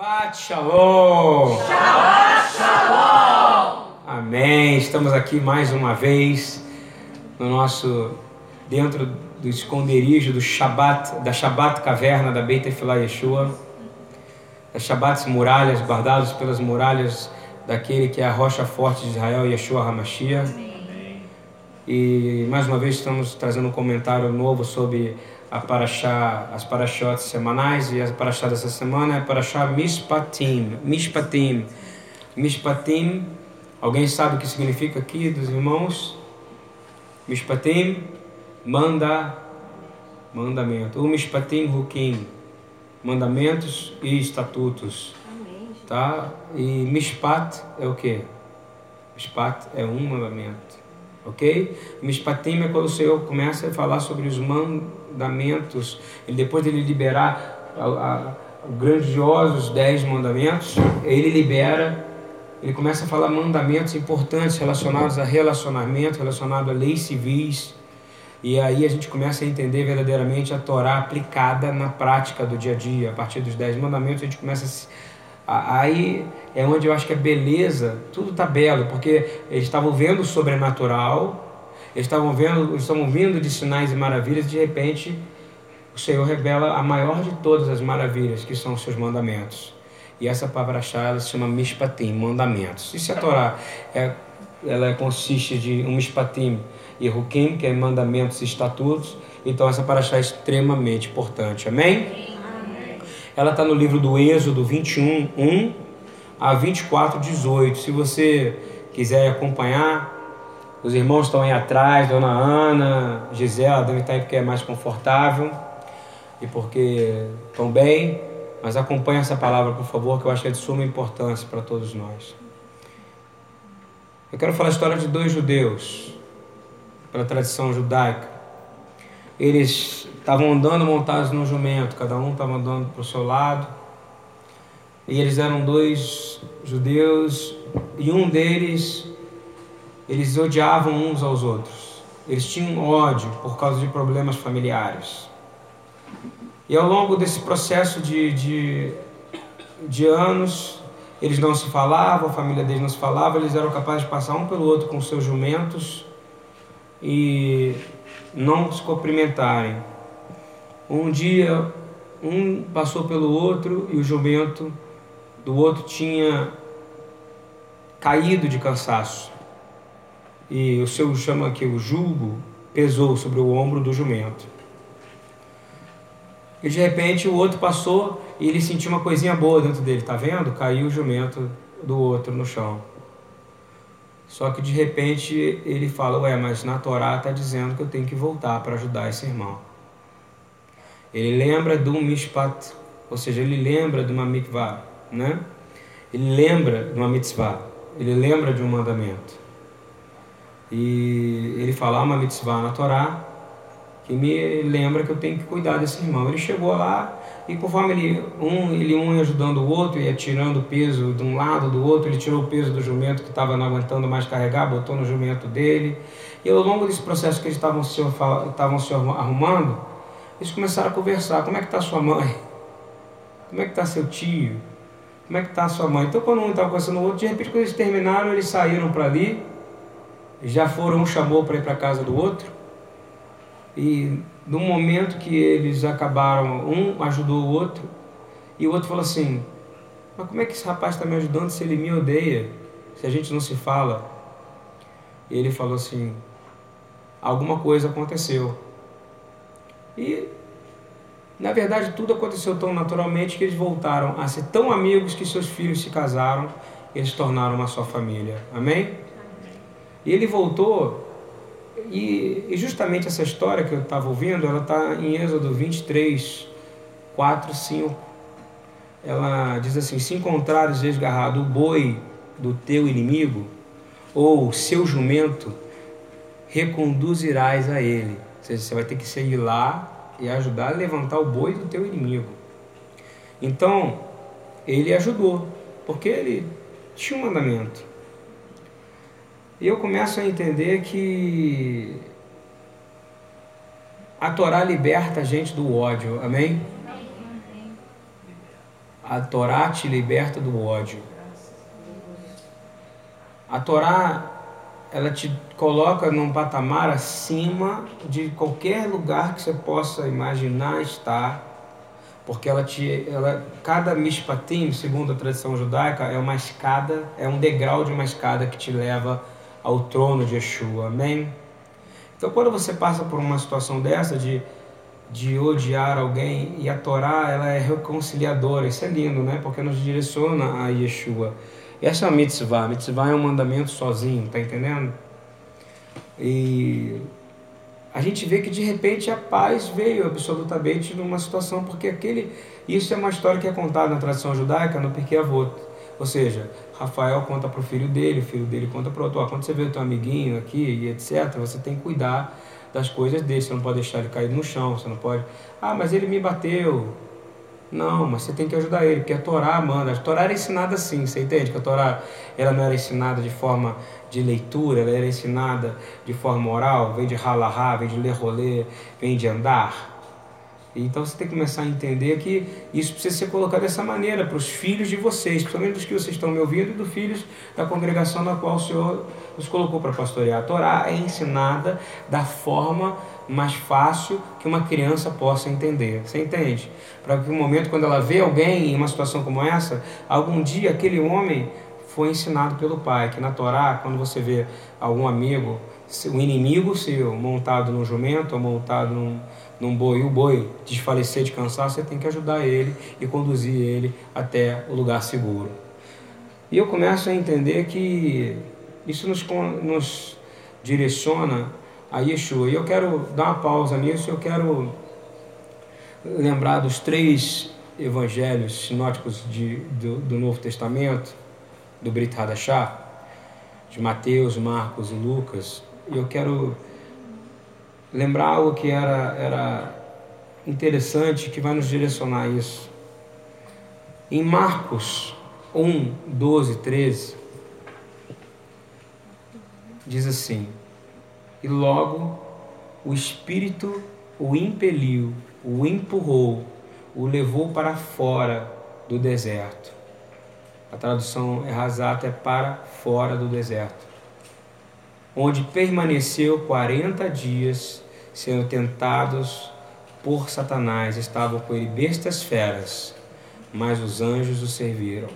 Shabbat Shalom! Shabbat Shalom! Amém. Estamos aqui mais uma vez no nosso dentro do esconderijo do Shabbat, da Shabbat caverna da Beit Efilá Yeshua, das Shabbats muralhas guardados pelas muralhas daquele que é a rocha forte de Israel, Yeshua HaMashiach. E mais uma vez estamos trazendo um comentário novo sobre a paraxá, as paraxotes semanais e a paraxá dessa semana é a paraxá Mishpatim. Mishpatim. Mishpatim, alguém sabe o que significa aqui dos irmãos? Mishpatim, manda, mandamento. O Mishpatim Hukim, mandamentos e estatutos. Tá? E Mishpat é o que? Mishpat é um mandamento. Ok? Mishpatim é quando o Senhor começa a falar sobre os mandamentos. E depois de ele liberar a, a, grandiosos dez mandamentos, ele libera, ele começa a falar mandamentos importantes relacionados a relacionamento, relacionados a leis civis. E aí a gente começa a entender verdadeiramente a Torá aplicada na prática do dia a dia. A partir dos dez mandamentos a gente começa a se Aí é onde eu acho que a beleza, tudo está belo, porque eles estavam vendo o sobrenatural, eles estavam vendo, estavam vindo de sinais e maravilhas, e de repente o Senhor revela a maior de todas as maravilhas, que são os seus mandamentos. E essa palavra ela se chama Mishpatim, mandamentos. E se a Torá é, ela consiste de um Mishpatim e Hukim, que é mandamentos e estatutos, então essa paraxá é extremamente importante. Amém? Ela está no livro do Êxodo 21, 1 a 24, 18. Se você quiser acompanhar, os irmãos estão aí atrás, Dona Ana, Gisela, devem estar aí porque é mais confortável e porque estão bem. Mas acompanhe essa palavra, por favor, que eu acho que é de suma importância para todos nós. Eu quero falar a história de dois judeus, pela tradição judaica. Eles estavam andando montados no jumento, cada um estava andando para o seu lado. E eles eram dois judeus, e um deles, eles odiavam uns aos outros. Eles tinham ódio por causa de problemas familiares. E ao longo desse processo de, de, de anos, eles não se falavam, a família deles não se falava, eles eram capazes de passar um pelo outro com seus jumentos e não se cumprimentarem. Um dia, um passou pelo outro e o jumento do outro tinha caído de cansaço. E o seu chama aqui o jugo pesou sobre o ombro do jumento. E de repente o outro passou e ele sentiu uma coisinha boa dentro dele, tá vendo? Caiu o jumento do outro no chão. Só que de repente ele fala: Ué, mas na Torá está dizendo que eu tenho que voltar para ajudar esse irmão. Ele lembra do mishpat, ou seja, ele lembra de uma mikvah, né? Ele lembra de uma mitzvah, ele lembra de um mandamento. E ele fala uma mitzvah na Torá que me lembra que eu tenho que cuidar desse irmão. Ele chegou lá e conforme ele um, ele um ia ajudando o outro, ia tirando o peso de um lado do outro, ele tirou o peso do jumento que estava não aguentando mais carregar, botou no jumento dele. E ao longo desse processo que eles estavam se, estavam se arrumando, eles começaram a conversar. Como é que está sua mãe? Como é que está seu tio? Como é que está sua mãe? Então quando um estava conversando o outro, de repente quando eles terminaram, eles saíram para ali, já foram, um chamou para ir para casa do outro. E no momento que eles acabaram, um ajudou o outro, e o outro falou assim: Mas como é que esse rapaz está me ajudando se ele me odeia? Se a gente não se fala? E ele falou assim: Alguma coisa aconteceu. E na verdade tudo aconteceu tão naturalmente que eles voltaram a ser tão amigos que seus filhos se casaram, eles tornaram uma só família. Amém? E ele voltou e, e justamente essa história que eu estava ouvindo, ela está em Êxodo 23, 4, 5. Ela diz assim: Se encontrares desgarrado o boi do teu inimigo, ou seu jumento, reconduzirás a ele. Ou seja, você vai ter que seguir lá e ajudar a levantar o boi do teu inimigo. Então, ele ajudou, porque ele tinha um mandamento. E eu começo a entender que a Torá liberta a gente do ódio, amém? A Torá te liberta do ódio. A Torá ela te coloca num patamar acima de qualquer lugar que você possa imaginar estar, porque ela te, ela, cada mishpatim, segundo a tradição judaica, é uma escada, é um degrau de uma escada que te leva ao trono de Yeshua, amém? Então, quando você passa por uma situação dessa de de odiar alguém e a Torá ela é reconciliadora, isso é lindo, né? Porque nos direciona a Yeshua. Essa é a mitzvah. A mitzvah é um mandamento sozinho, tá entendendo? E a gente vê que de repente a paz veio absolutamente numa situação, porque aquele. Isso é uma história que é contada na tradição judaica no Pirkei Avot. Ou seja, Rafael conta para o filho dele, o filho dele conta para o outro. Quando você vê o teu amiguinho aqui e etc., você tem que cuidar das coisas dele. Você não pode deixar ele cair no chão, você não pode. Ah, mas ele me bateu. Não, mas você tem que ajudar ele, porque a Torá manda. A Torá era ensinada assim, você entende? Que a Torá ela não era ensinada de forma de leitura, ela era ensinada de forma oral, vem de halahá, vem de ler rolê, vem de andar. Então você tem que começar a entender que isso precisa ser colocado dessa maneira para os filhos de vocês, principalmente dos que vocês estão me ouvindo e dos filhos da congregação na qual o Senhor nos colocou para pastorear. A Torá é ensinada da forma mais fácil que uma criança possa entender. Você entende? Para que no momento quando ela vê alguém em uma situação como essa, algum dia aquele homem foi ensinado pelo pai, que na Torá, quando você vê algum amigo, um inimigo seu montado num jumento ou montado num num boi e o boi desfalecer de cansaço, você tem que ajudar ele e conduzir ele até o lugar seguro. E eu começo a entender que isso nos, nos direciona a Yeshua. E eu quero dar uma pausa nisso, eu quero lembrar dos três evangelhos sinóticos de, do, do Novo Testamento, do Brit Hadashah, de Mateus, Marcos e Lucas. E eu quero lembrar algo que era, era interessante, que vai nos direcionar a isso. Em Marcos 1, 12, 13, diz assim: E logo o Espírito o impeliu, o empurrou, o levou para fora do deserto. A tradução errasata é para fora do deserto onde permaneceu quarenta dias, sendo tentados por Satanás. Estavam com ele bestas feras, mas os anjos o serviram.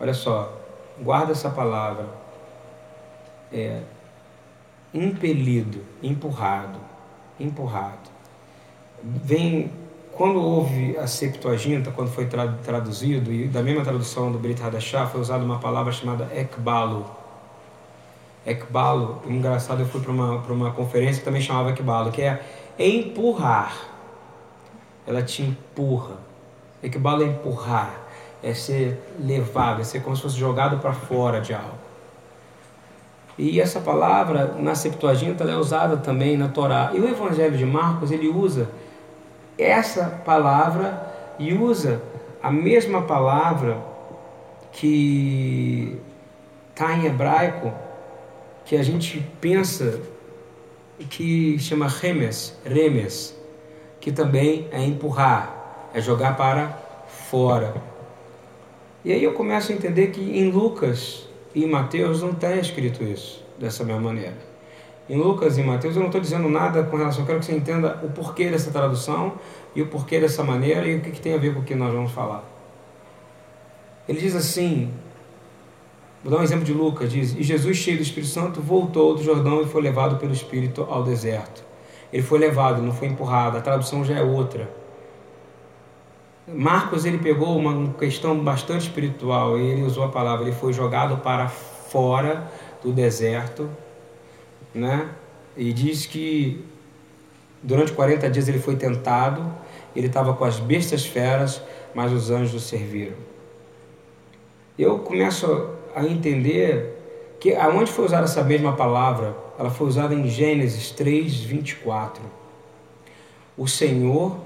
Olha só, guarda essa palavra. É impelido, empurrado, empurrado. Vem quando houve a Septuaginta, quando foi traduzido, e da mesma tradução do Brit Hadashah, foi usada uma palavra chamada ekbalo, Ekbalo, engraçado, eu fui para uma, uma conferência que também chamava Ekbalo, que é empurrar. Ela te empurra. Ekbalo é empurrar, é ser levado, é ser como se fosse jogado para fora de algo. E essa palavra na Septuaginta é usada também na Torá. E o Evangelho de Marcos, ele usa essa palavra e usa a mesma palavra que está em hebraico que a gente pensa que chama remes, remes, que também é empurrar, é jogar para fora. E aí eu começo a entender que em Lucas e em Mateus não está escrito isso dessa mesma maneira. Em Lucas e Mateus eu não estou dizendo nada com relação, eu quero que você entenda o porquê dessa tradução e o porquê dessa maneira e o que, que tem a ver com o que nós vamos falar. Ele diz assim, Vou dar um exemplo de Lucas, diz: E Jesus, cheio do Espírito Santo, voltou do Jordão e foi levado pelo Espírito ao deserto. Ele foi levado, não foi empurrado. A tradução já é outra. Marcos ele pegou uma questão bastante espiritual e ele usou a palavra, ele foi jogado para fora do deserto, né? E diz que durante 40 dias ele foi tentado, ele estava com as bestas feras, mas os anjos o serviram. Eu começo a entender que aonde foi usada essa mesma palavra, ela foi usada em Gênesis 3, 24. O Senhor,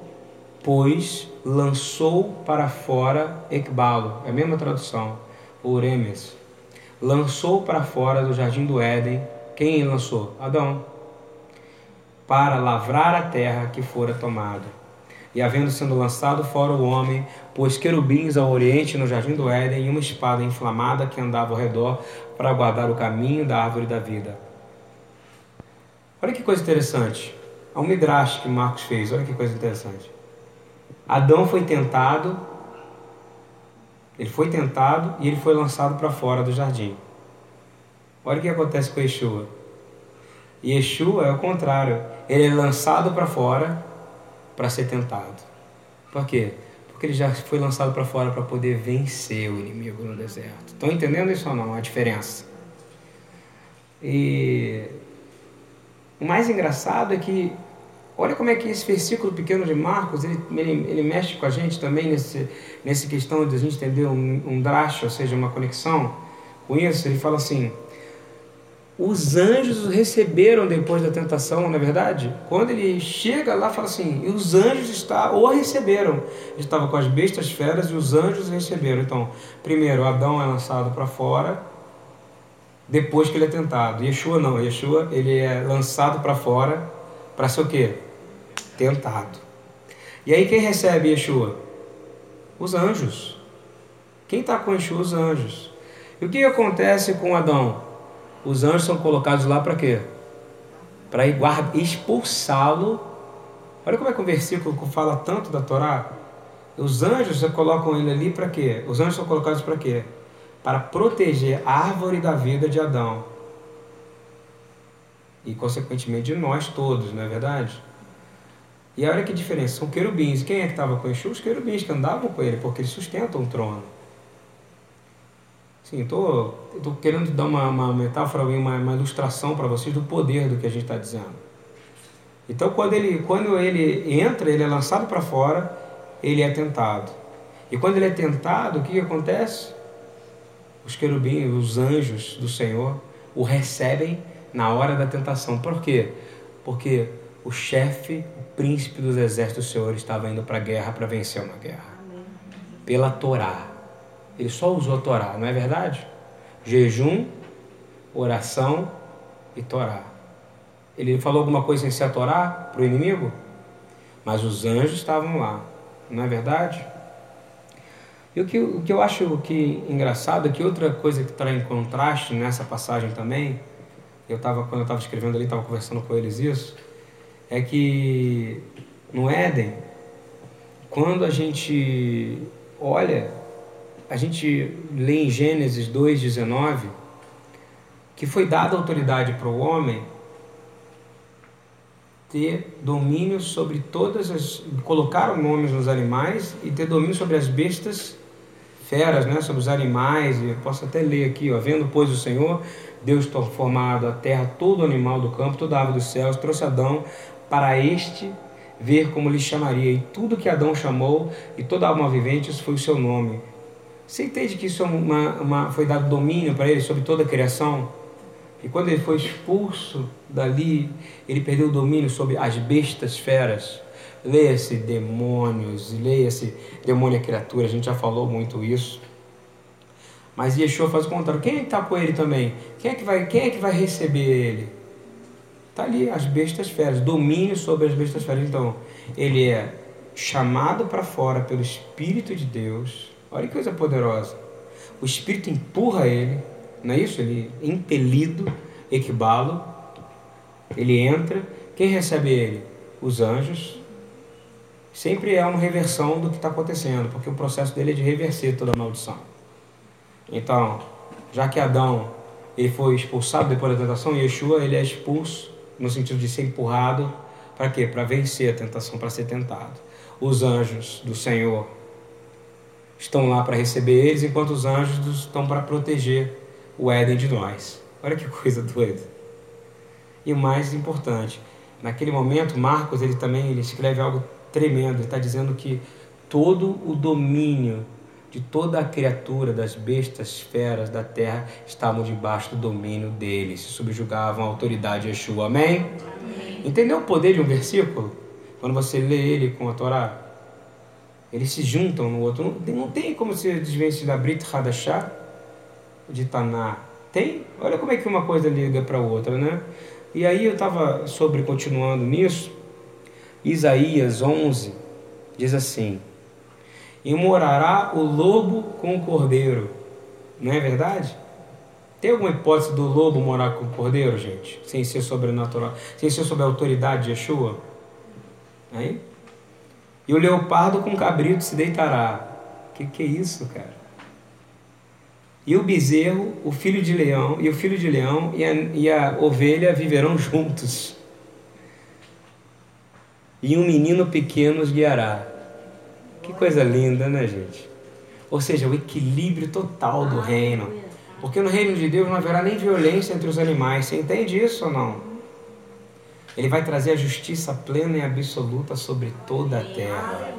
pois, lançou para fora Ecbalo, é a mesma tradução, Oremes. Lançou para fora do jardim do Éden, quem lançou? Adão. Para lavrar a terra que fora tomada. E havendo sido lançado fora o homem, pôs querubins ao oriente no jardim do Éden e uma espada inflamada que andava ao redor para guardar o caminho da árvore da vida. Olha que coisa interessante. Há um midrash que Marcos fez, olha que coisa interessante. Adão foi tentado, ele foi tentado e ele foi lançado para fora do jardim. Olha o que acontece com Yeshua. Yeshua é o contrário. Ele é lançado para fora para ser tentado. Por quê? Porque ele já foi lançado para fora para poder vencer o inimigo no deserto. Estão entendendo isso ou não? A diferença. E o mais engraçado é que, olha como é que esse versículo pequeno de Marcos, ele, ele, ele mexe com a gente também nesse, nesse questão de a gente entender um, um drash, ou seja, uma conexão com isso. Ele fala assim, os anjos receberam depois da tentação, não é verdade? Quando ele chega lá, fala assim, e os anjos está, o receberam. Ele estava com as bestas feras e os anjos receberam. Então, primeiro, Adão é lançado para fora, depois que ele é tentado. Yeshua não, Yeshua ele é lançado para fora para ser o quê? Tentado. E aí quem recebe Yeshua? Os anjos. Quem está com Yeshua? Os anjos. E o que acontece com Adão? Os anjos são colocados lá para quê? Para expulsá-lo. Olha como é que o versículo fala tanto da Torá. Os anjos colocam ele ali para quê? Os anjos são colocados para quê? Para proteger a árvore da vida de Adão. E consequentemente de nós todos, não é verdade? E olha que diferença, são querubins. Quem é que estava com ele? Os querubins que andavam com ele, porque eles sustentam o trono. Sim, estou tô, tô querendo dar uma, uma metáfora, uma, uma ilustração para vocês do poder do que a gente está dizendo. Então, quando ele, quando ele entra, ele é lançado para fora, ele é tentado. E quando ele é tentado, o que, que acontece? Os querubins, os anjos do Senhor, o recebem na hora da tentação. Por quê? Porque o chefe, o príncipe dos exércitos do Senhor estava indo para a guerra para vencer uma guerra. Pela Torá. Ele só usou a Torá, não é verdade? Jejum, oração e Torá. Ele falou alguma coisa sem ser a Torá para o inimigo? Mas os anjos estavam lá, não é verdade? E o que, o que eu acho que engraçado é que outra coisa que está em contraste nessa passagem também, eu tava, quando eu estava escrevendo ali, estava conversando com eles isso, é que no Éden, quando a gente olha a gente lê em Gênesis 2,19 que foi dada autoridade para o homem ter domínio sobre todas as. colocar nomes nos animais e ter domínio sobre as bestas feras, né? sobre os animais. Eu posso até ler aqui, ó, vendo, pois, o Senhor, Deus formado a terra, todo animal do campo, toda ave dos céus, trouxe Adão para este ver como lhe chamaria. E tudo que Adão chamou, e toda alma vivente, isso foi o seu nome. Você entende que isso é uma, uma, foi dado domínio para ele sobre toda a criação? E quando ele foi expulso dali, ele perdeu o domínio sobre as bestas feras. Leia-se demônios, leia-se demônio criatura, a gente já falou muito isso. Mas Yeshua faz o contrário. Quem é está com ele também? Quem é que vai, quem é que vai receber ele? Está ali, as bestas feras, domínio sobre as bestas feras. Então, ele é chamado para fora pelo Espírito de Deus Olha que coisa poderosa. O Espírito empurra ele, não é isso? Ele é impelido, equibalo, ele entra. Quem recebe ele? Os anjos. Sempre é uma reversão do que está acontecendo, porque o processo dele é de reverser toda a maldição. Então, já que Adão ele foi expulsado depois da tentação, Yeshua ele é expulso no sentido de ser empurrado para quê? Para vencer a tentação, para ser tentado. Os anjos do Senhor estão lá para receber eles, enquanto os anjos estão para proteger o Éden de nós. Olha que coisa doida. E o mais importante, naquele momento, Marcos ele também ele escreve algo tremendo. Ele está dizendo que todo o domínio de toda a criatura, das bestas, feras da terra, estavam debaixo do domínio dele, se subjugavam à autoridade de Yeshua. Amém? Amém? Entendeu o poder de um versículo? Quando você lê ele com a Torá? Eles se juntam no outro. Não, não tem como se desvencilhar da Brit Hadashah de Taná. Tem? Olha como é que uma coisa liga para outra, né? E aí eu estava sobre, continuando nisso, Isaías 11, diz assim: E morará o lobo com o cordeiro. Não é verdade? Tem alguma hipótese do lobo morar com o cordeiro, gente? Sem ser sobrenatural, sem ser sob a autoridade de Yeshua? E o leopardo com o cabrito se deitará. Que que é isso, cara? E o bezerro, o filho de leão, e o filho de leão e a, e a ovelha viverão juntos. E um menino pequeno os guiará. Que coisa linda, né, gente? Ou seja, o equilíbrio total do reino. Porque no reino de Deus não haverá nem violência entre os animais. Você entende isso ou não? Ele vai trazer a justiça plena e absoluta sobre toda a terra.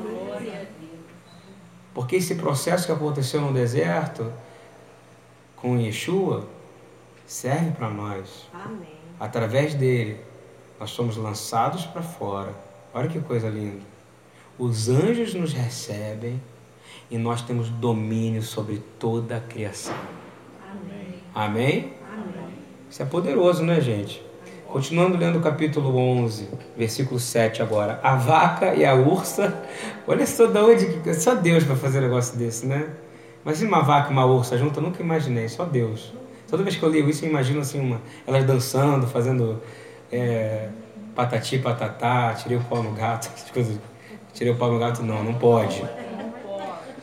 Porque esse processo que aconteceu no deserto com Yeshua serve para nós. Amém. Através dele, nós somos lançados para fora. Olha que coisa linda. Os anjos nos recebem e nós temos domínio sobre toda a criação. Amém? Amém? Amém. Isso é poderoso, né, gente? Continuando lendo o capítulo 11, versículo 7 agora. A vaca e a ursa. Olha só de onde. Só Deus para fazer um negócio desse, né? Imagina uma vaca e uma ursa junto, eu nunca imaginei, só Deus. Toda vez que eu leio isso, eu imagino assim, uma, elas dançando, fazendo é, patati, patatá, tirei o pau no gato, coisas. Tirei o pau no gato, não, não pode.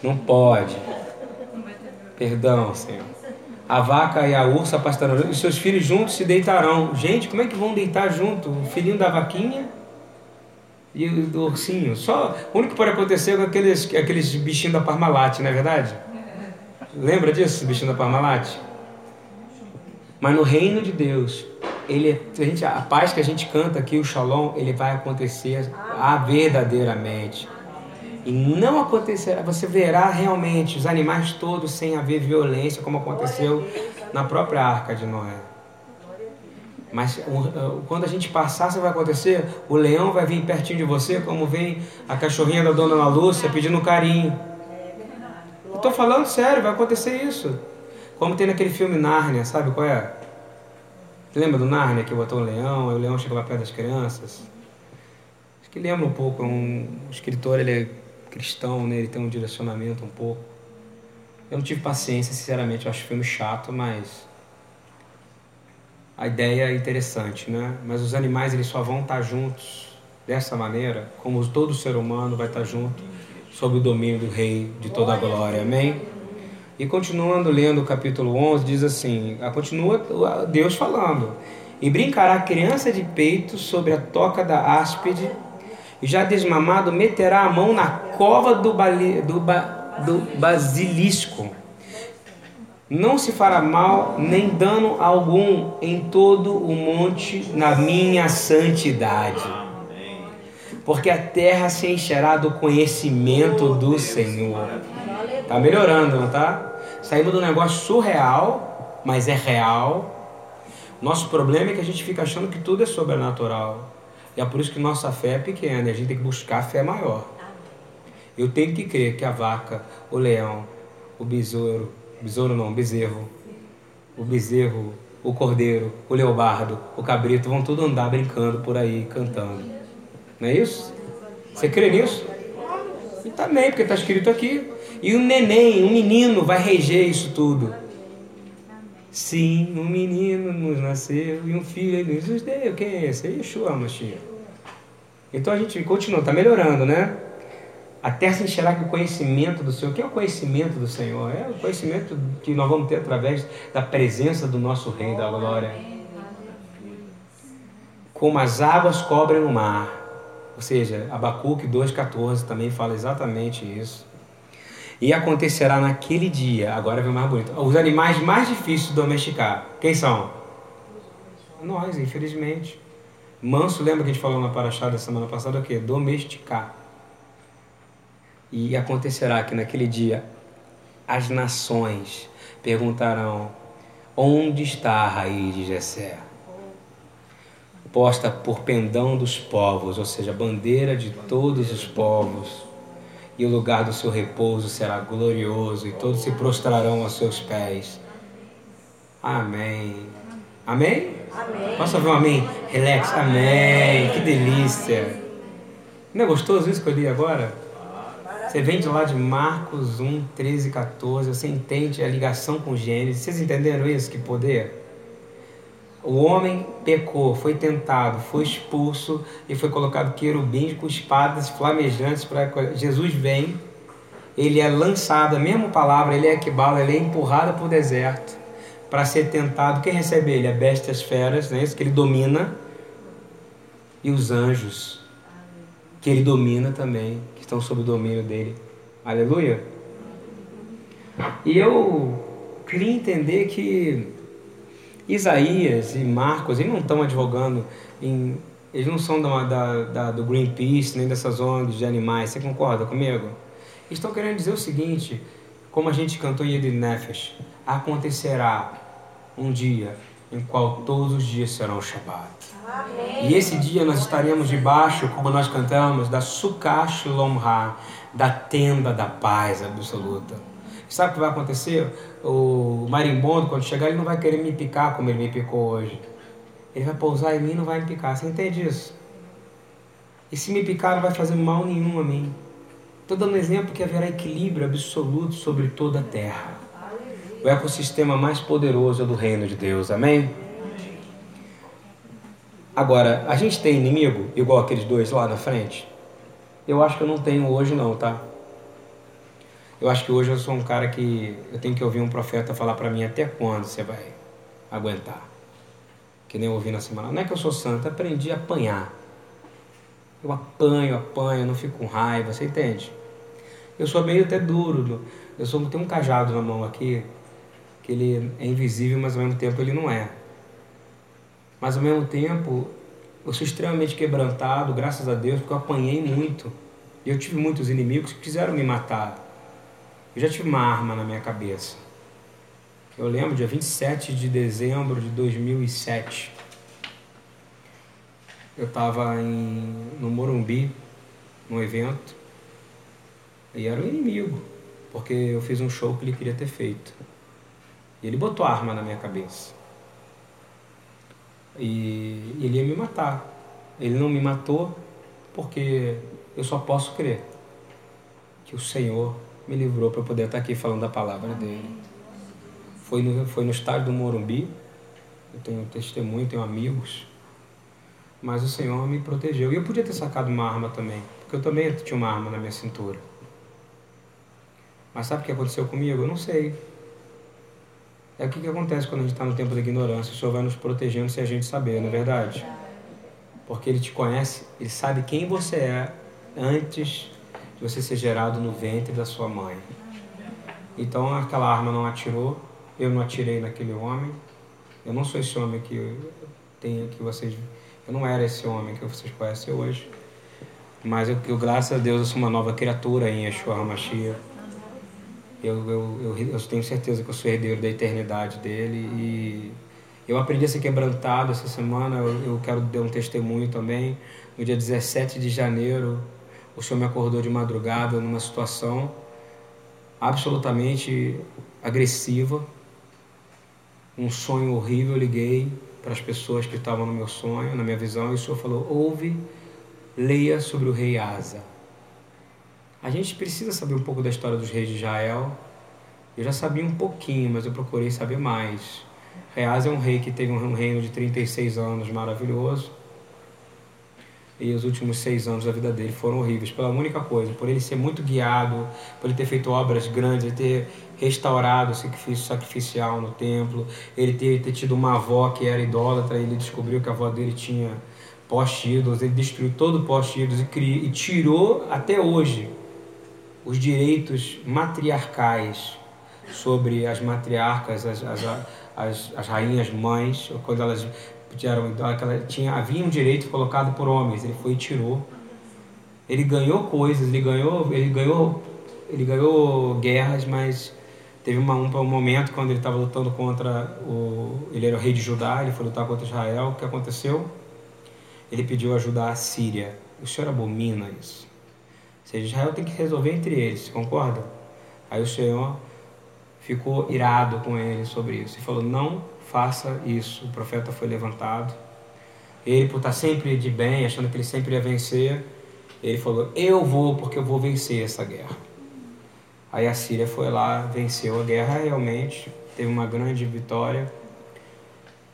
Não pode. Perdão, Senhor. A vaca e a ursa pastarão, e seus filhos juntos se deitarão. Gente, como é que vão deitar junto? O filhinho da vaquinha e o do ursinho. Só, o único que pode acontecer é com aqueles, aqueles bichinhos da Parmalat, não é verdade? Lembra disso, bichinho da Parmalat? Mas no reino de Deus, ele, a, gente, a paz que a gente canta aqui, o shalom, ele vai acontecer a verdadeiramente. E não acontecerá, você verá realmente os animais todos sem haver violência, como aconteceu na própria arca de Noé. Mas quando a gente passar, isso vai acontecer, o leão vai vir pertinho de você, como vem a cachorrinha da dona Ana Lúcia pedindo carinho. Eu estou falando sério, vai acontecer isso. Como tem naquele filme Nárnia, sabe qual é? Lembra do Nárnia que botou um leão, e o leão chega lá perto das crianças? Acho que lembra um pouco, um, escritor, ele cristão, né? ele tem um direcionamento um pouco. Eu não tive paciência, sinceramente, eu acho o filme chato, mas a ideia é interessante, né? Mas os animais eles só vão estar juntos dessa maneira, como todo ser humano vai estar junto sob o domínio do Rei de toda a glória. Amém? E continuando lendo o capítulo 11, diz assim: continua Deus falando. E brincará a criança de peito sobre a toca da áspide e já desmamado meterá a mão na cova do, do, ba, do basilisco. Não se fará mal nem dano algum em todo o monte na minha santidade. Porque a terra se encherá do conhecimento do Senhor. Tá melhorando, não tá? Saímos do negócio surreal, mas é real. Nosso problema é que a gente fica achando que tudo é sobrenatural. E é por isso que nossa fé é pequena, e a gente tem que buscar fé maior. Eu tenho que crer que a vaca, o leão, o besouro, besouro não, o bezerro, o bezerro, o cordeiro, o leopardo, o cabrito vão tudo andar brincando por aí, cantando. Não é isso? Você crê nisso? E também, porque está escrito aqui. E um neném, um menino vai reger isso tudo. Sim, um menino nos nasceu e um filho nos deu. Quem é esse? É Yeshua, Mashiach. Então a gente continua, está melhorando, né? Até se enxergar que o conhecimento do Senhor, o que é o conhecimento do Senhor? É o conhecimento que nós vamos ter através da presença do nosso Rei da Glória. Como as águas cobrem o mar. Ou seja, Abacuque 2,14 também fala exatamente isso. E acontecerá naquele dia, agora vem mais bonito, os animais mais difíceis de domesticar. Quem são? Nós, infelizmente. Manso, lembra que a gente falou na Paraxá da semana passada o quê? Domesticar. E acontecerá que naquele dia as nações perguntarão: onde está a raiz de Jessé? Posta por pendão dos povos, ou seja, bandeira de todos os povos e o lugar do seu repouso será glorioso, e todos se prostrarão aos seus pés. Amém. Amém? Amém. Posso ouvir um amém? Relax. Amém. Que delícia. Não é gostoso isso que eu li agora? Você vem de lá de Marcos 1, 13, 14, você entende a ligação com Gênesis. Vocês entenderam isso? Que poder? O homem pecou, foi tentado, foi expulso e foi colocado querubins com espadas flamejantes para Jesus vem, ele é lançado, a mesma palavra, ele é equibala, ele é empurrado para o deserto para ser tentado. Quem recebe ele? A bestia, as feras, não é isso? Que ele domina e os anjos que ele domina também, que estão sob o domínio dele. Aleluia. E eu queria entender que Isaías e Marcos, eles não estão advogando em. Eles não são da, da, da, do Greenpeace, nem dessas ONGs de animais. Você concorda comigo? Estão querendo dizer o seguinte, como a gente cantou em Yed Nefesh, acontecerá um dia em qual todos os dias serão Shabbat. Amém. E esse dia nós estaremos debaixo, como nós cantamos, da Sukkah Lomha, da tenda da paz absoluta. Sabe o que vai acontecer? O marimbondo, quando chegar, ele não vai querer me picar como ele me picou hoje. Ele vai pousar em mim e não vai me picar. Você entende isso? E se me picar, não vai fazer mal nenhum a mim. Estou dando um exemplo que haverá equilíbrio absoluto sobre toda a terra. O ecossistema mais poderoso do reino de Deus. Amém? Agora, a gente tem inimigo igual aqueles dois lá na frente? Eu acho que eu não tenho hoje não, tá? Eu acho que hoje eu sou um cara que eu tenho que ouvir um profeta falar para mim até quando você vai aguentar. Que nem eu ouvi na semana. Não é que eu sou santo, aprendi a apanhar. Eu apanho, apanho, não fico com raiva, você entende? Eu sou meio até duro. Eu sou, tenho um cajado na mão aqui, que ele é invisível, mas ao mesmo tempo ele não é. Mas ao mesmo tempo, eu sou extremamente quebrantado, graças a Deus, porque eu apanhei muito. E eu tive muitos inimigos que quiseram me matar. Eu já tive uma arma na minha cabeça. Eu lembro, dia 27 de dezembro de 2007. Eu estava no Morumbi, num evento, e era um inimigo, porque eu fiz um show que ele queria ter feito. E ele botou a arma na minha cabeça. E ele ia me matar. Ele não me matou porque eu só posso crer que o Senhor me livrou para poder estar aqui falando da palavra dele. Foi no, foi no estádio do Morumbi, eu tenho testemunho, tenho amigos, mas o Senhor me protegeu. E eu podia ter sacado uma arma também, porque eu também tinha uma arma na minha cintura. Mas sabe o que aconteceu comigo? Eu não sei. É o que, que acontece quando a gente está no tempo da ignorância. O Senhor vai nos protegendo sem a gente saber, não é verdade? Porque Ele te conhece, Ele sabe quem você é antes de você ser gerado no ventre da sua mãe. Então aquela arma não atirou, eu não atirei naquele homem. Eu não sou esse homem que tem que vocês, eu não era esse homem que vocês conhecem hoje. Mas eu, eu graças a Deus eu sou uma nova criatura em Yeshua HaMashiach. Eu, eu, eu, eu tenho certeza que eu sou herdeiro da eternidade dele e eu aprendi a ser quebrantado essa semana. Eu, eu quero dar um testemunho também. No dia 17 de janeiro, o Senhor me acordou de madrugada numa situação absolutamente agressiva, um sonho horrível. Eu liguei para as pessoas que estavam no meu sonho, na minha visão, e o Senhor falou: ouve, leia sobre o rei Asa. A gente precisa saber um pouco da história dos reis de Israel. Eu já sabia um pouquinho, mas eu procurei saber mais. Asa é um rei que teve um reino de 36 anos maravilhoso e os últimos seis anos da vida dele foram horríveis pela única coisa, por ele ser muito guiado, por ele ter feito obras grandes, ele ter restaurado o sacrifício sacrificial no templo, ele ter, ter tido uma avó que era idólatra, ele descobriu que a avó dele tinha post-ídolos, ele destruiu todo o post-ídolos e, e tirou até hoje os direitos matriarcais sobre as matriarcas, as, as, as, as rainhas mães, quando elas eram, aquela, tinha, havia um direito colocado por homens, ele foi e tirou. Ele ganhou coisas, ele ganhou, ele ganhou, ele ganhou guerras, mas teve uma, um, um momento quando ele estava lutando contra o, ele era o rei de Judá, ele foi lutar contra Israel, o que aconteceu? Ele pediu ajuda à Síria. O Senhor abomina isso. Seja, Israel tem que resolver entre eles, concorda? Aí o Senhor ficou irado com ele sobre isso e falou: não faça isso. O profeta foi levantado. Ele, por estar sempre de bem, achando que ele sempre ia vencer, Ele falou: Eu vou porque eu vou vencer essa guerra. Aí a Síria foi lá, venceu a guerra realmente, teve uma grande vitória,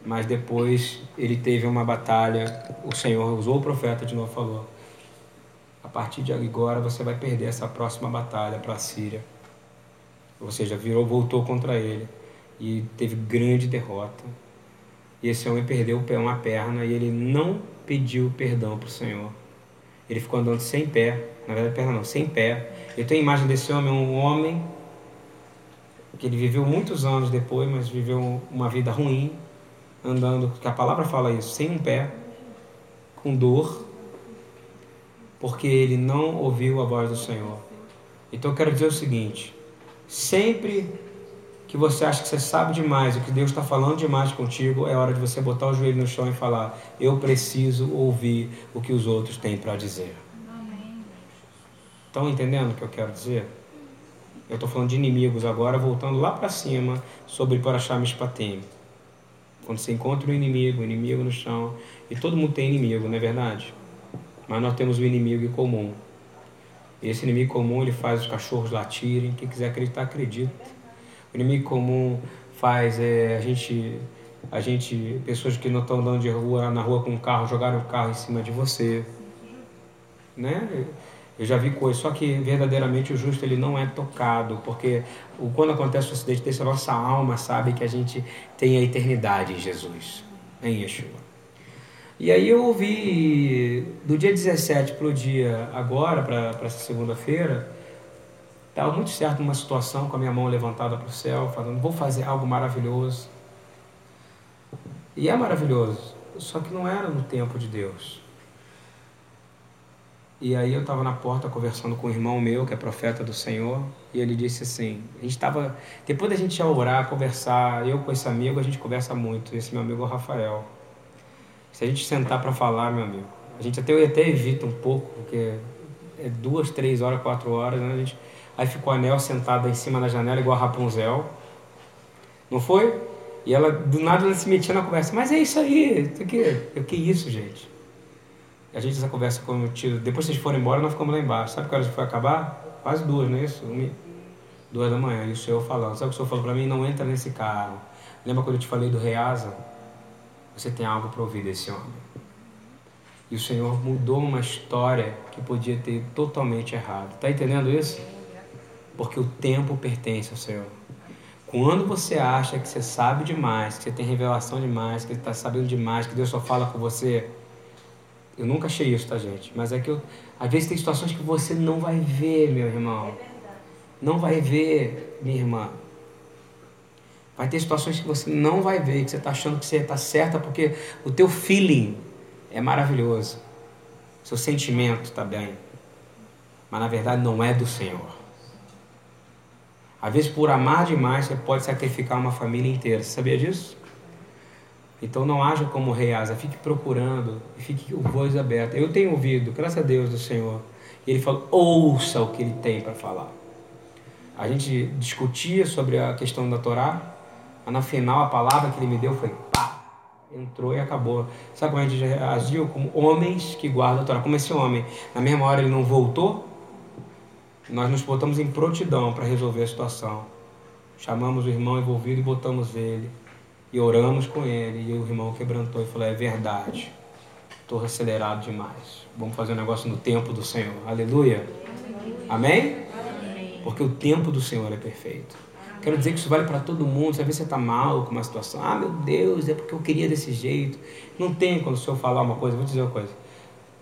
mas depois ele teve uma batalha. O Senhor usou o profeta de novo falou: A partir de agora você vai perder essa próxima batalha para a Síria. Ou seja, virou, voltou contra ele e teve grande derrota. E esse homem perdeu uma perna e ele não pediu perdão para o Senhor. Ele ficou andando sem pé, na verdade, perna não, sem pé. Eu tenho a imagem desse homem, um homem que ele viveu muitos anos depois, mas viveu uma vida ruim, andando, que a palavra fala isso, sem um pé, com dor, porque ele não ouviu a voz do Senhor. Então eu quero dizer o seguinte: sempre que você acha que você sabe demais, o que Deus está falando demais contigo, é hora de você botar o joelho no chão e falar: Eu preciso ouvir o que os outros têm para dizer. Estão entendendo o que eu quero dizer? Eu estou falando de inimigos agora, voltando lá para cima, sobre Parashá Mishpatim. Quando você encontra um inimigo, um inimigo no chão, e todo mundo tem inimigo, não é verdade? Mas nós temos o um inimigo comum. E esse inimigo comum, ele faz os cachorros latirem, quem quiser acreditar, acredita o inimigo comum faz é, a gente, a gente, pessoas que não estão andando de rua, na rua com um carro, jogarem o carro em cima de você. Né? Eu já vi coisas, só que verdadeiramente o justo ele não é tocado, porque quando acontece um acidente desse, a nossa alma sabe que a gente tem a eternidade em Jesus, em Yeshua. E aí eu ouvi do dia 17 para o dia agora, para essa segunda-feira, Estava muito certo numa situação com a minha mão levantada para o céu, falando: vou fazer algo maravilhoso. E é maravilhoso, só que não era no tempo de Deus. E aí eu estava na porta conversando com um irmão meu, que é profeta do Senhor, e ele disse assim: a gente estava, depois da gente já orar, conversar, eu com esse amigo, a gente conversa muito, esse meu amigo é o Rafael. Se a gente sentar para falar, meu amigo, a gente até, até evita um pouco, porque é duas, três horas, quatro horas, né? A gente, Aí ficou a Nel sentada em cima da janela, igual a Rapunzel. Não foi? E ela, do nada, ela se metia na conversa. Mas é isso aí. O que, o que isso, gente? A gente, essa conversa com o tio. Depois vocês foram embora, nós ficamos lá embaixo. Sabe que horas foi acabar? Quase duas, não é isso? Duas da manhã. E o senhor falando. Sabe o que o senhor falou para mim? Não entra nesse carro. Lembra quando eu te falei do Reasa? Você tem algo para ouvir desse homem. E o Senhor mudou uma história que podia ter totalmente errado. Tá entendendo isso? porque o tempo pertence ao Senhor. Quando você acha que você sabe demais, que você tem revelação demais, que você está sabendo demais, que Deus só fala com você, eu nunca achei isso, tá, gente? Mas é que eu, às vezes tem situações que você não vai ver, meu irmão. Não vai ver, minha irmã. Vai ter situações que você não vai ver, que você está achando que você está certa, porque o teu feeling é maravilhoso. Seu sentimento está bem. Mas na verdade não é do Senhor. Às vezes, por amar demais, você pode sacrificar uma família inteira. Você sabia disso? Então, não haja como rei Asa. Fique procurando fique com voz aberta. Eu tenho ouvido, graças a Deus, do Senhor. E ele falou: ouça o que ele tem para falar. A gente discutia sobre a questão da Torá, mas no final a palavra que ele me deu foi pá, entrou e acabou. Sabe como a gente agiu? Como homens que guardam a Torá. Como esse homem, na mesma hora ele não voltou, nós nos botamos em prontidão para resolver a situação. Chamamos o irmão envolvido e botamos ele. E oramos com ele. E o irmão quebrantou e falou: É verdade. Estou acelerado demais. Vamos fazer um negócio no tempo do Senhor. Aleluia. Amém? Porque o tempo do Senhor é perfeito. Quero dizer que isso vale para todo mundo. Às vezes você está mal com uma situação. Ah, meu Deus, é porque eu queria desse jeito. Não tem quando o Senhor falar uma coisa. Vou dizer uma coisa.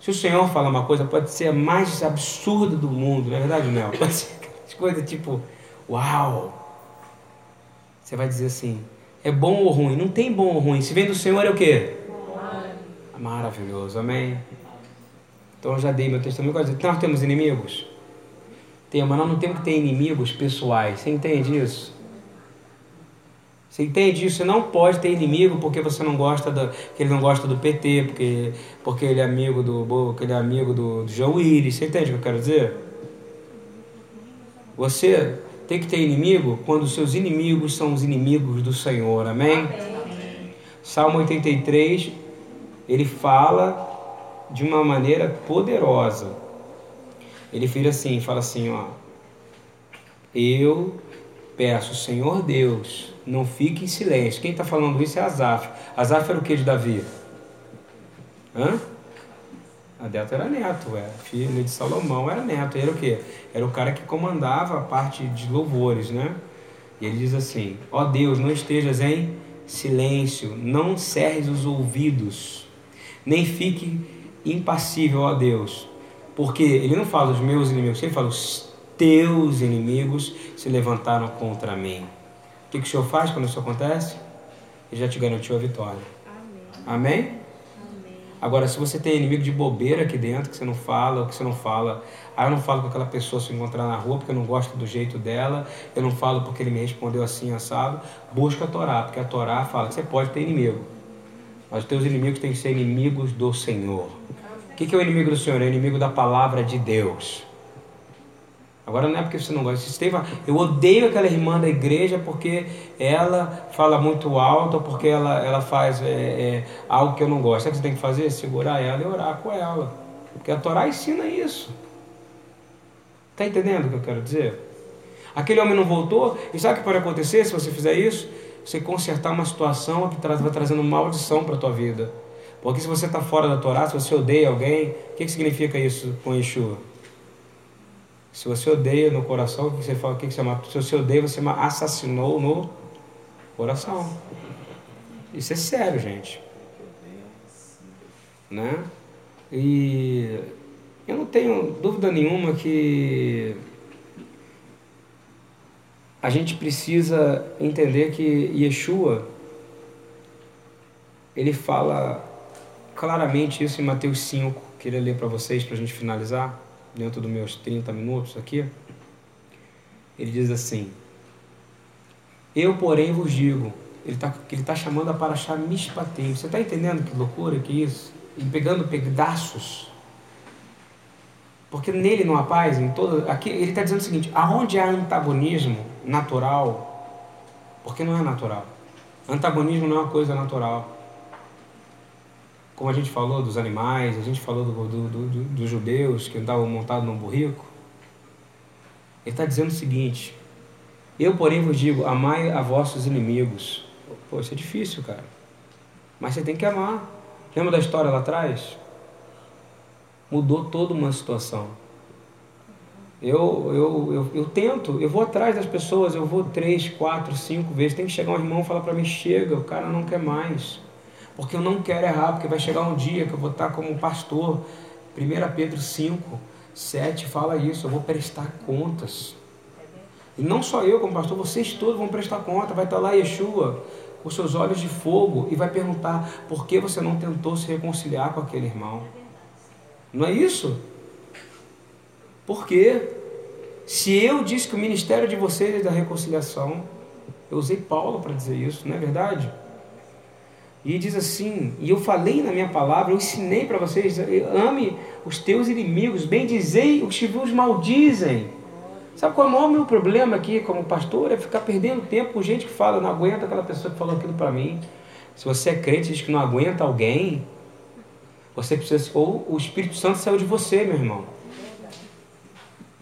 Se o Senhor fala uma coisa, pode ser a mais absurda do mundo, não é verdade, Nel? Pode ser coisa tipo, uau! Você vai dizer assim, é bom ou ruim? Não tem bom ou ruim. Se vem do Senhor é o quê? Maravilhoso, amém? Então eu já dei meu testemunho. Nós temos inimigos? Temos, mas nós não temos que ter inimigos pessoais. Você entende isso? Você entende isso? Você não pode ter inimigo porque você não gosta do, que ele não gosta do PT, porque, porque ele é amigo do porque ele é amigo do, do João Willis. Você entende o que eu quero dizer? Você tem que ter inimigo quando os seus inimigos são os inimigos do Senhor. Amém? Amém. Salmo 83, ele fala de uma maneira poderosa. Ele vira assim, fala assim, ó. Eu peço, Senhor Deus, não fique em silêncio. Quem está falando isso é Asaf. Asaf era o que de Davi? Hã? Adelto era neto, era filho de Salomão, era neto. Era o quê? Era o cara que comandava a parte de louvores, né? E ele diz assim: Ó oh Deus, não estejas em silêncio, não cerres os ouvidos, nem fique impassível, ó Deus. Porque ele não fala os meus inimigos, ele fala os teus inimigos se levantaram contra mim. O que, que o Senhor faz quando isso acontece? Ele já te garantiu a vitória. Amém? Amém? Agora, se você tem inimigo de bobeira aqui dentro, que você não fala, o que você não fala, ah, eu não falo com aquela pessoa se encontrar na rua porque eu não gosto do jeito dela, eu não falo porque ele me respondeu assim, assado, busca a Torá, porque a Torá fala que você pode ter inimigo, mas os teus inimigos têm que ser inimigos do Senhor. O que é o inimigo do Senhor? É o inimigo da palavra de Deus. Agora não é porque você não gosta. Eu odeio aquela irmã da igreja porque ela fala muito alto, porque ela, ela faz é, é, algo que eu não gosto. Sabe o que você tem que fazer? Segurar ela e orar com ela. Porque a Torá ensina isso. Está entendendo o que eu quero dizer? Aquele homem não voltou, e sabe o que pode acontecer se você fizer isso? Você consertar uma situação que vai trazendo maldição para a tua vida. Porque se você está fora da Torá, se você odeia alguém, o que, que significa isso com Yeshua? Se você odeia no coração, você fala o que, que você mata? Se você odeia, você assassinou no coração. Isso é sério, gente. Né? E eu não tenho dúvida nenhuma que a gente precisa entender que Yeshua ele fala claramente isso em Mateus 5. Queria ler para vocês para a gente finalizar dentro dos meus 30 minutos aqui, ele diz assim: Eu, porém, vos digo, ele está ele tá chamando a Paraxá Mishpatim. Você está entendendo que loucura que é isso? E pegando pedaços. Porque nele não há paz, em todo, aqui ele está dizendo o seguinte: aonde há antagonismo natural, porque não é natural. Antagonismo não é uma coisa natural como a gente falou dos animais, a gente falou do, do, do, dos judeus que andavam montados num burrico, ele está dizendo o seguinte: Eu, porém, vos digo, amai a vossos inimigos. Pô, isso é difícil, cara. Mas você tem que amar. Lembra da história lá atrás? Mudou toda uma situação. Eu, eu, eu, eu tento, eu vou atrás das pessoas, eu vou três, quatro, cinco vezes. Tem que chegar um irmão e falar para mim: chega, o cara não quer mais porque eu não quero errar, porque vai chegar um dia que eu vou estar como pastor. 1 Pedro 5, 7 fala isso, eu vou prestar contas. E não só eu como pastor, vocês todos vão prestar conta. Vai estar lá Yeshua com seus olhos de fogo e vai perguntar por que você não tentou se reconciliar com aquele irmão. Não é isso? Por quê? Se eu disse que o ministério de vocês é da reconciliação, eu usei Paulo para dizer isso, não é verdade? E diz assim: E eu falei na minha palavra, eu ensinei para vocês: ame os teus inimigos, bendizei os que vos maldizem. Sabe qual é o maior meu problema aqui como pastor? É ficar perdendo tempo com gente que fala, não aguenta aquela pessoa que falou aquilo para mim. Se você é crente e diz que não aguenta alguém, você precisa. Ou o Espírito Santo saiu de você, meu irmão.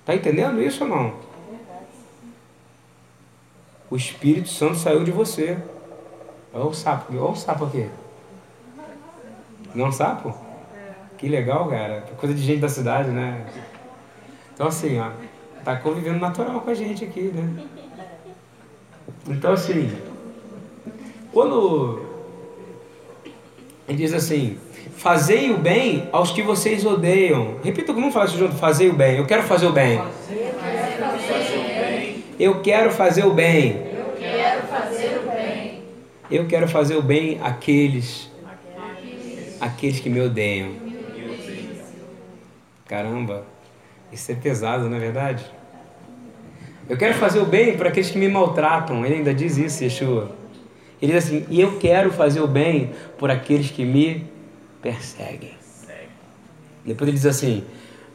Está entendendo isso ou não? O Espírito Santo saiu de você. Olha o sapo. Olha o sapo aqui. Não é um sapo? Que legal, cara. Coisa de gente da cidade, né? Então assim, ó. Tá convivendo natural com a gente aqui, né? Então assim. Quando ele diz assim, fazei o bem aos que vocês odeiam. Repita como fala isso junto, fazei o bem. Eu quero fazer o bem. Eu quero fazer o bem. Eu quero fazer o bem àqueles, àqueles que me odeiam. Caramba, isso é pesado, não é verdade? Eu quero fazer o bem para aqueles que me maltratam. Ele ainda diz isso, Yeshua. Ele diz assim: e eu quero fazer o bem por aqueles que me perseguem. Depois ele diz assim: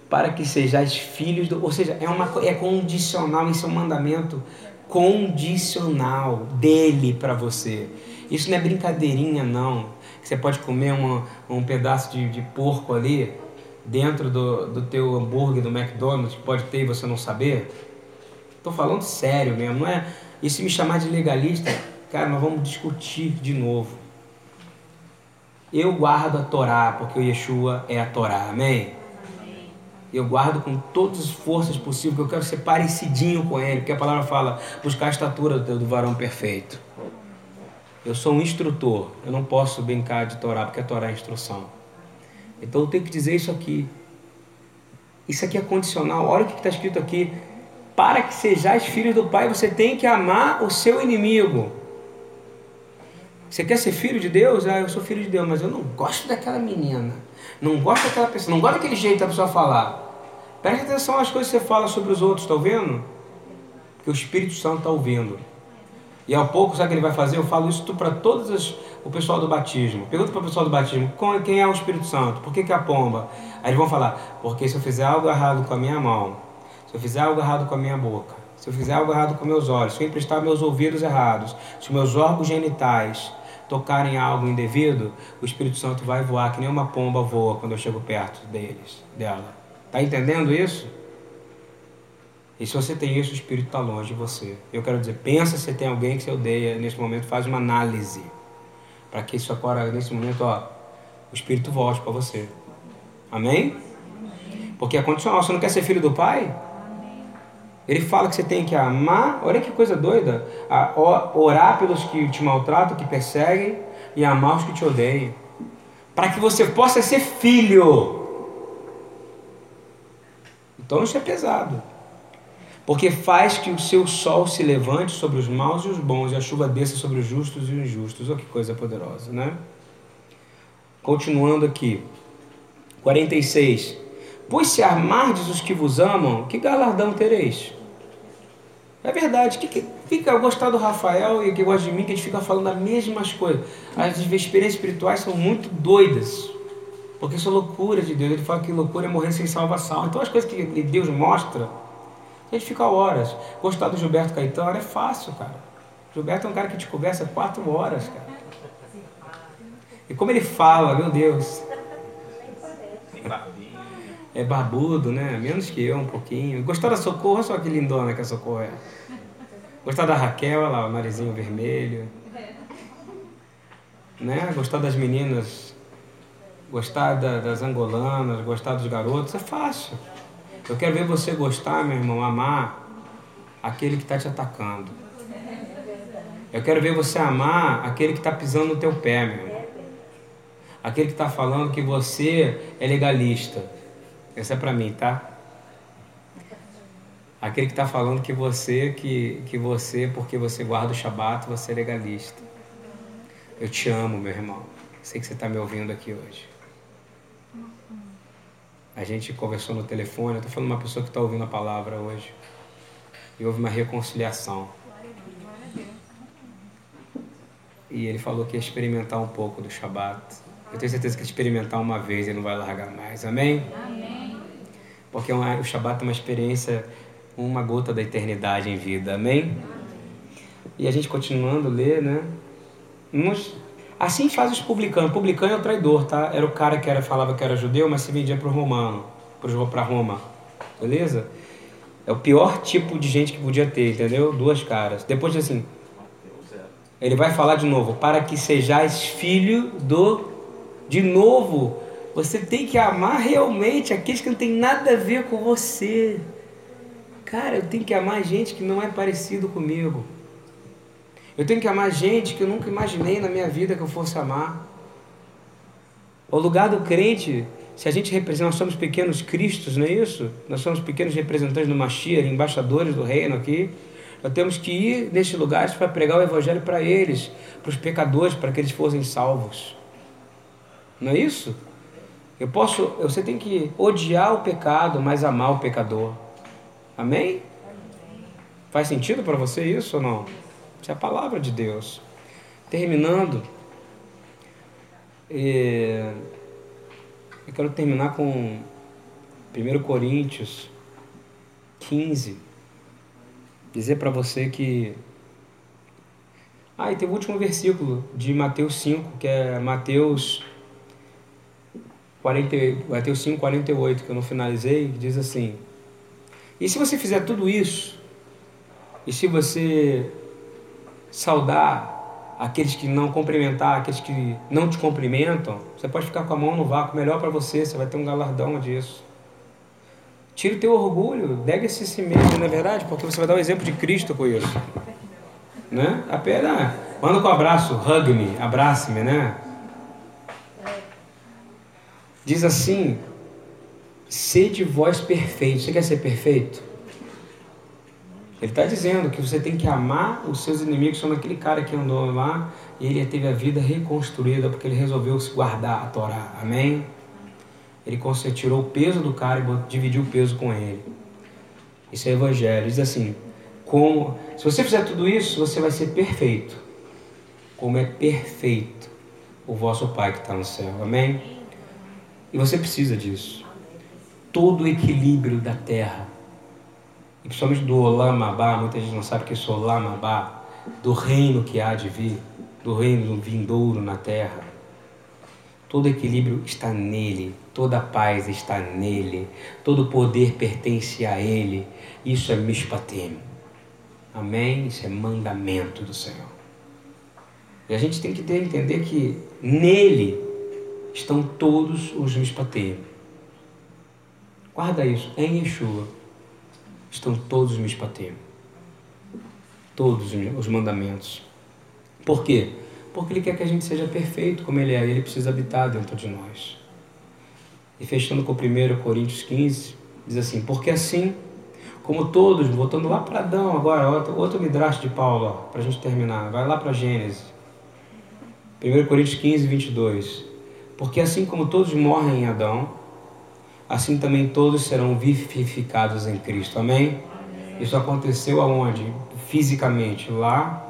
para que sejais filhos do. Ou seja, é, uma, é condicional, isso é um mandamento condicional dele para você. Isso não é brincadeirinha, não. Você pode comer uma, um pedaço de, de porco ali, dentro do, do teu hambúrguer do McDonald's pode ter e você não saber? Estou falando sério mesmo, não é? E se me chamar de legalista, cara, nós vamos discutir de novo. Eu guardo a Torá, porque o Yeshua é a Torá, amém? Eu guardo com todas as forças possíveis, porque eu quero ser parecidinho com ele, porque a palavra fala, buscar a estatura do varão perfeito. Eu sou um instrutor, eu não posso brincar de Torá, porque a Torá é instrução. Então eu tenho que dizer isso aqui. Isso aqui é condicional. Olha o que está escrito aqui. Para que sejais filhos do Pai, você tem que amar o seu inimigo. Você quer ser filho de Deus? Ah, eu sou filho de Deus, mas eu não gosto daquela menina. Não gosto daquela pessoa. Não gosto daquele jeito da pessoa falar. Preste atenção às coisas que você fala sobre os outros, está ouvindo? Que o Espírito Santo está ouvindo. E ao pouco, sabe o que ele vai fazer? Eu falo isso para todos os, o pessoal do batismo. Pergunta para o pessoal do batismo, quem é o Espírito Santo? Por que, que é a pomba? Aí eles vão falar, porque se eu fizer algo errado com a minha mão, se eu fizer algo errado com a minha boca, se eu fizer algo errado com meus olhos, se eu emprestar meus ouvidos errados, se meus órgãos genitais tocarem algo indevido, o Espírito Santo vai voar que nem uma pomba voa quando eu chego perto deles, dela. Tá entendendo isso? E se você tem isso, o Espírito está longe de você. Eu quero dizer, pensa se tem alguém que você odeia nesse momento, faz uma análise. Para que isso agora, nesse momento, ó, o Espírito volte para você. Amém? Porque é condicional. Você não quer ser filho do Pai? Ele fala que você tem que amar, olha que coisa doida, orar pelos que te maltratam, que perseguem, e amar os que te odeiam. Para que você possa ser filho. Então isso é pesado. Porque faz que o seu sol se levante sobre os maus e os bons, e a chuva desça sobre os justos e os injustos. Olha que coisa poderosa, né? Continuando aqui. 46. Pois se armardes os que vos amam, que galardão tereis? É verdade. Que, que fica gostar do Rafael e que gosta de mim, que a gente fica falando as mesmas coisas. As experiências espirituais são muito doidas. Porque isso é loucura de Deus. Ele fala que loucura é morrer sem salvação. Então as coisas que Deus mostra a gente fica horas. Gostar do Gilberto Caetano é fácil, cara. Gilberto é um cara que te conversa quatro horas, cara. E como ele fala, meu Deus. É barbudo, né? Menos que eu, um pouquinho. Gostar da Socorro, só que lindona que a Socorro é. Gostar da Raquel, olha lá, o narizinho vermelho. Né? Gostar das meninas, gostar da, das angolanas, gostar dos garotos, é fácil. Eu quero ver você gostar, meu irmão, amar aquele que está te atacando. Eu quero ver você amar aquele que está pisando no teu pé, meu irmão. Aquele que está falando que você é legalista. Essa é para mim, tá? Aquele que está falando que você, que, que você, porque você guarda o Shabat, você é legalista. Eu te amo, meu irmão. Sei que você está me ouvindo aqui hoje. A gente conversou no telefone, eu estou falando uma pessoa que está ouvindo a palavra hoje. E houve uma reconciliação. E ele falou que ia experimentar um pouco do Shabat. Eu tenho certeza que experimentar uma vez ele não vai largar mais. Amém? Amém. Porque é o Shabat é uma experiência, uma gota da eternidade em vida. Amém? E a gente continuando a ler, né? Uns Assim faz os publicanos. Publicano é o traidor, tá? Era o cara que era, falava que era judeu, mas se vendia para o romano, para Roma. Beleza? É o pior tipo de gente que podia ter, entendeu? Duas caras. Depois assim, ele vai falar de novo, para que sejais filho do de novo. Você tem que amar realmente aqueles que não tem nada a ver com você. Cara, eu tenho que amar gente que não é parecido comigo. Eu tenho que amar gente que eu nunca imaginei na minha vida que eu fosse amar. O lugar do crente, se a gente representa, nós somos pequenos cristos, não é isso? Nós somos pequenos representantes do Mashiach, embaixadores do reino aqui. Nós temos que ir nesses lugares para pregar o evangelho para eles, para os pecadores, para que eles fossem salvos. Não é isso? Eu posso, você tem que odiar o pecado, mas amar o pecador. Amém? Faz sentido para você isso ou não? Isso é a palavra de Deus. Terminando, é, eu quero terminar com 1 Coríntios 15. Dizer para você que. Ah, e tem o último versículo de Mateus 5, que é Mateus 40, Mateus 5, 48, que eu não finalizei, diz assim: E se você fizer tudo isso, e se você saudar aqueles que não cumprimentar, aqueles que não te cumprimentam, você pode ficar com a mão no vácuo, melhor para você, você vai ter um galardão disso. Tire o teu orgulho, negue-se a si mesmo, não é verdade? Porque você vai dar o exemplo de Cristo com isso. Né? Apenas, manda com um abraço, hug me, abrace-me, né? Diz assim: sede vós perfeitos. Você quer ser perfeito? Ele está dizendo que você tem que amar os seus inimigos, como aquele cara que andou lá e ele teve a vida reconstruída porque ele resolveu se guardar a Torá. Amém? Ele tirou o peso do cara e dividiu o peso com ele. Isso é evangelho. Diz assim: como, se você fizer tudo isso, você vai ser perfeito. Como é perfeito o vosso Pai que está no céu. Amém? E você precisa disso. Todo o equilíbrio da terra, e principalmente do Olamabá, muita gente não sabe o que é Olamabá, do reino que há de vir, do reino vindouro na terra. Todo equilíbrio está nele, toda paz está nele, todo poder pertence a ele. Isso é Mishpatem. Amém? Isso é mandamento do Senhor. E a gente tem que ter, entender que nele estão todos os Mishpatim. Guarda isso, em Yeshua estão todos os Mishpatim. Todos os mandamentos. Por quê? Porque Ele quer que a gente seja perfeito como Ele é, e Ele precisa habitar dentro de nós. E fechando com 1 Coríntios 15, diz assim: Porque assim, como todos, voltando lá para Adão agora, outro, outro midrash de Paulo, para a gente terminar, vai lá para Gênesis. 1 Coríntios 15, 22. Porque assim como todos morrem em Adão, assim também todos serão vivificados em Cristo. Amém? Isso aconteceu aonde? Fisicamente, lá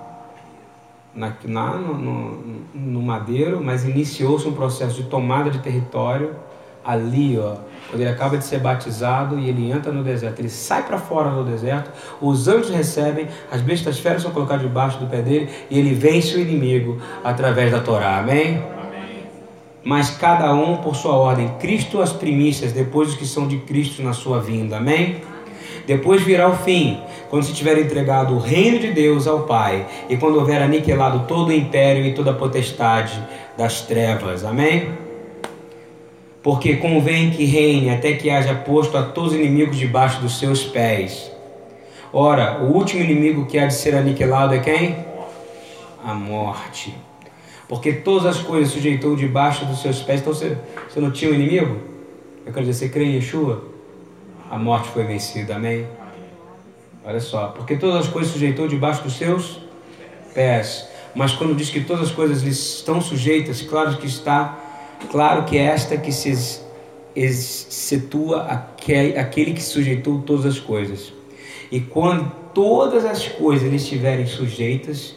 na, na no, no, no, madeiro, mas iniciou-se um processo de tomada de território ali, ó, quando ele acaba de ser batizado e ele entra no deserto, ele sai para fora do deserto, os anjos recebem, as bestas feras são colocadas debaixo do pé dele e ele vence o inimigo através da Torá. Amém? Mas cada um por sua ordem. Cristo as primícias, depois os que são de Cristo na sua vinda. Amém? Depois virá o fim, quando se tiver entregado o reino de Deus ao Pai e quando houver aniquilado todo o império e toda a potestade das trevas. Amém? Porque convém que reine até que haja posto a todos os inimigos debaixo dos seus pés. Ora, o último inimigo que há de ser aniquilado é quem? A morte porque todas as coisas sujeitou debaixo dos seus pés. Então você, você não tinha um inimigo? Eu quero dizer, você crê em Yeshua? A morte foi vencida, amém? Olha só, porque todas as coisas sujeitou debaixo dos seus pés. Mas quando diz que todas as coisas estão sujeitas, claro que está, claro que é esta que se situa aquele que sujeitou todas as coisas. E quando todas as coisas lhe estiverem sujeitas,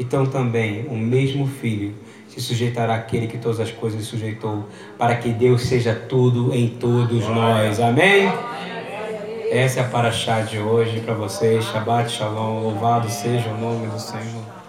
então também o mesmo Filho se sujeitará àquele que todas as coisas sujeitou, para que Deus seja tudo em todos nós. Amém? Essa é a paraxá de hoje para vocês. Shabbat Shalom. Louvado seja o nome do Senhor.